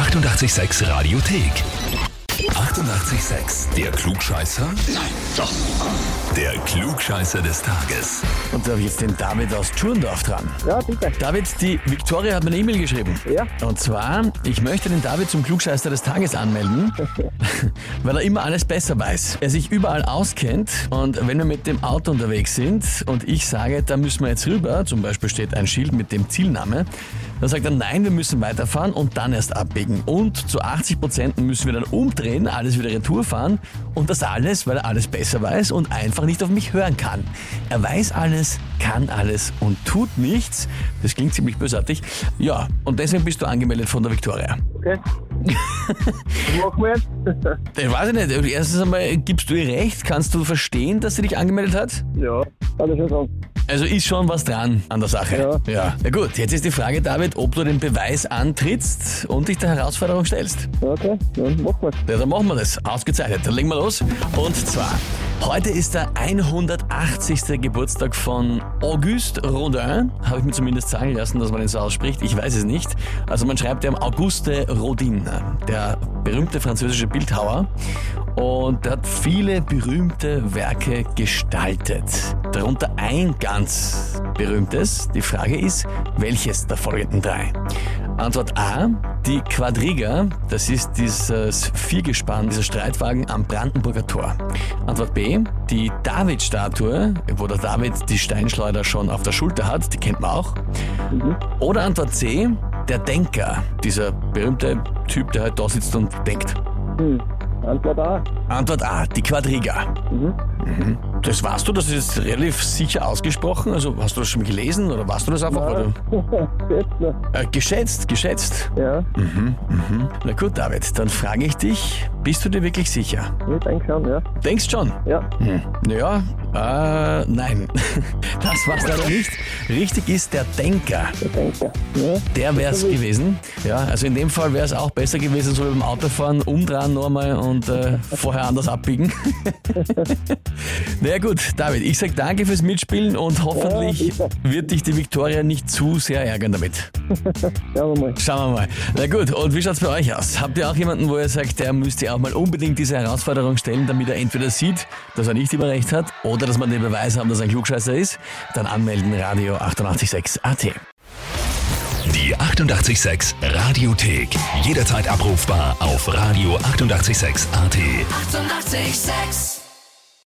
886 Radiothek. 88,6. Der Klugscheißer? Nein, doch. Der Klugscheißer des Tages. Und da habe ich jetzt den David aus Tschurndorf dran. Ja, bitte. David, die Victoria hat mir eine E-Mail geschrieben. Ja. Und zwar, ich möchte den David zum Klugscheißer des Tages anmelden, weil er immer alles besser weiß. Er sich überall auskennt und wenn wir mit dem Auto unterwegs sind und ich sage, da müssen wir jetzt rüber, zum Beispiel steht ein Schild mit dem Zielname, dann sagt er, nein, wir müssen weiterfahren und dann erst abbiegen. Und zu 80 Prozent müssen wir dann umdrehen, alles wieder retour fahren und das alles, weil er alles besser weiß und einfach nicht auf mich hören kann. Er weiß alles, kann alles und tut nichts. Das klingt ziemlich bösartig. Ja, und deswegen bist du angemeldet von der Victoria. Okay. Was machen wir jetzt? Ich weiß ich nicht. Erstens einmal, gibst du ihr recht? Kannst du verstehen, dass sie dich angemeldet hat? ja, ich schon sagen. Also ist schon was dran an der Sache. Ja. ja. Na gut, jetzt ist die Frage, David, ob du den Beweis antrittst und dich der Herausforderung stellst. Okay, dann machen wir Ja, dann machen wir das. Ausgezeichnet. Dann legen wir los. Und zwar, heute ist der 180. Geburtstag von Auguste Rodin. Habe ich mir zumindest sagen lassen, dass man ihn so ausspricht. Ich weiß es nicht. Also man schreibt ja Auguste Rodin, der berühmte französische Bildhauer. Und er hat viele berühmte Werke gestaltet. Darunter ein ganz berühmtes. Die Frage ist, welches der folgenden drei? Antwort A, die Quadriga, das ist dieses Viergespann, dieser Streitwagen am Brandenburger Tor. Antwort B, die David-Statue, wo der David die Steinschleuder schon auf der Schulter hat, die kennt man auch. Oder Antwort C, der Denker, dieser berühmte Typ, der halt da sitzt und denkt. Hm. Antwort A. Antwort A, die Quadriga. Mhm. Das warst du, das ist relativ sicher ausgesprochen. Also hast du das schon gelesen oder warst du das einfach? Oder? Jetzt noch. Äh, geschätzt, geschätzt. Ja, Mhm, mhm. Na gut, David, dann frage ich dich, bist du dir wirklich sicher? ich denke schon, ja. Denkst schon? Ja, Hm. Naja, äh, nein. Das war's leider nicht. Richtig ist der Denker. ich denke. Ja, Der wär's gewesen. Ja, also in dem Fall wäre es auch besser gewesen, so wie beim Autofahren, umdrehen nochmal und äh, vorher anders abbiegen. naja gut, David, ich sag danke fürs Mitspielen und hoffentlich Ja, wird dich die Viktoria nicht zu sehr ärgern damit. schauen wir mal. Schauen wir mal. Na gut, und wie schaut's bei euch aus? Habt ihr auch jemanden, wo ihr sagt, der müsste auch mal unbedingt diese Herausforderung stellen, damit er entweder sieht, dass er nicht immer recht hat, oder dass man den Beweis haben, dass er ein Klugscheißer ist? Dann anmelden, Radio 886 AT. Die 88,6 Radiothek. Jederzeit abrufbar auf radio886.at. 88,6. Eighty-eight, sex.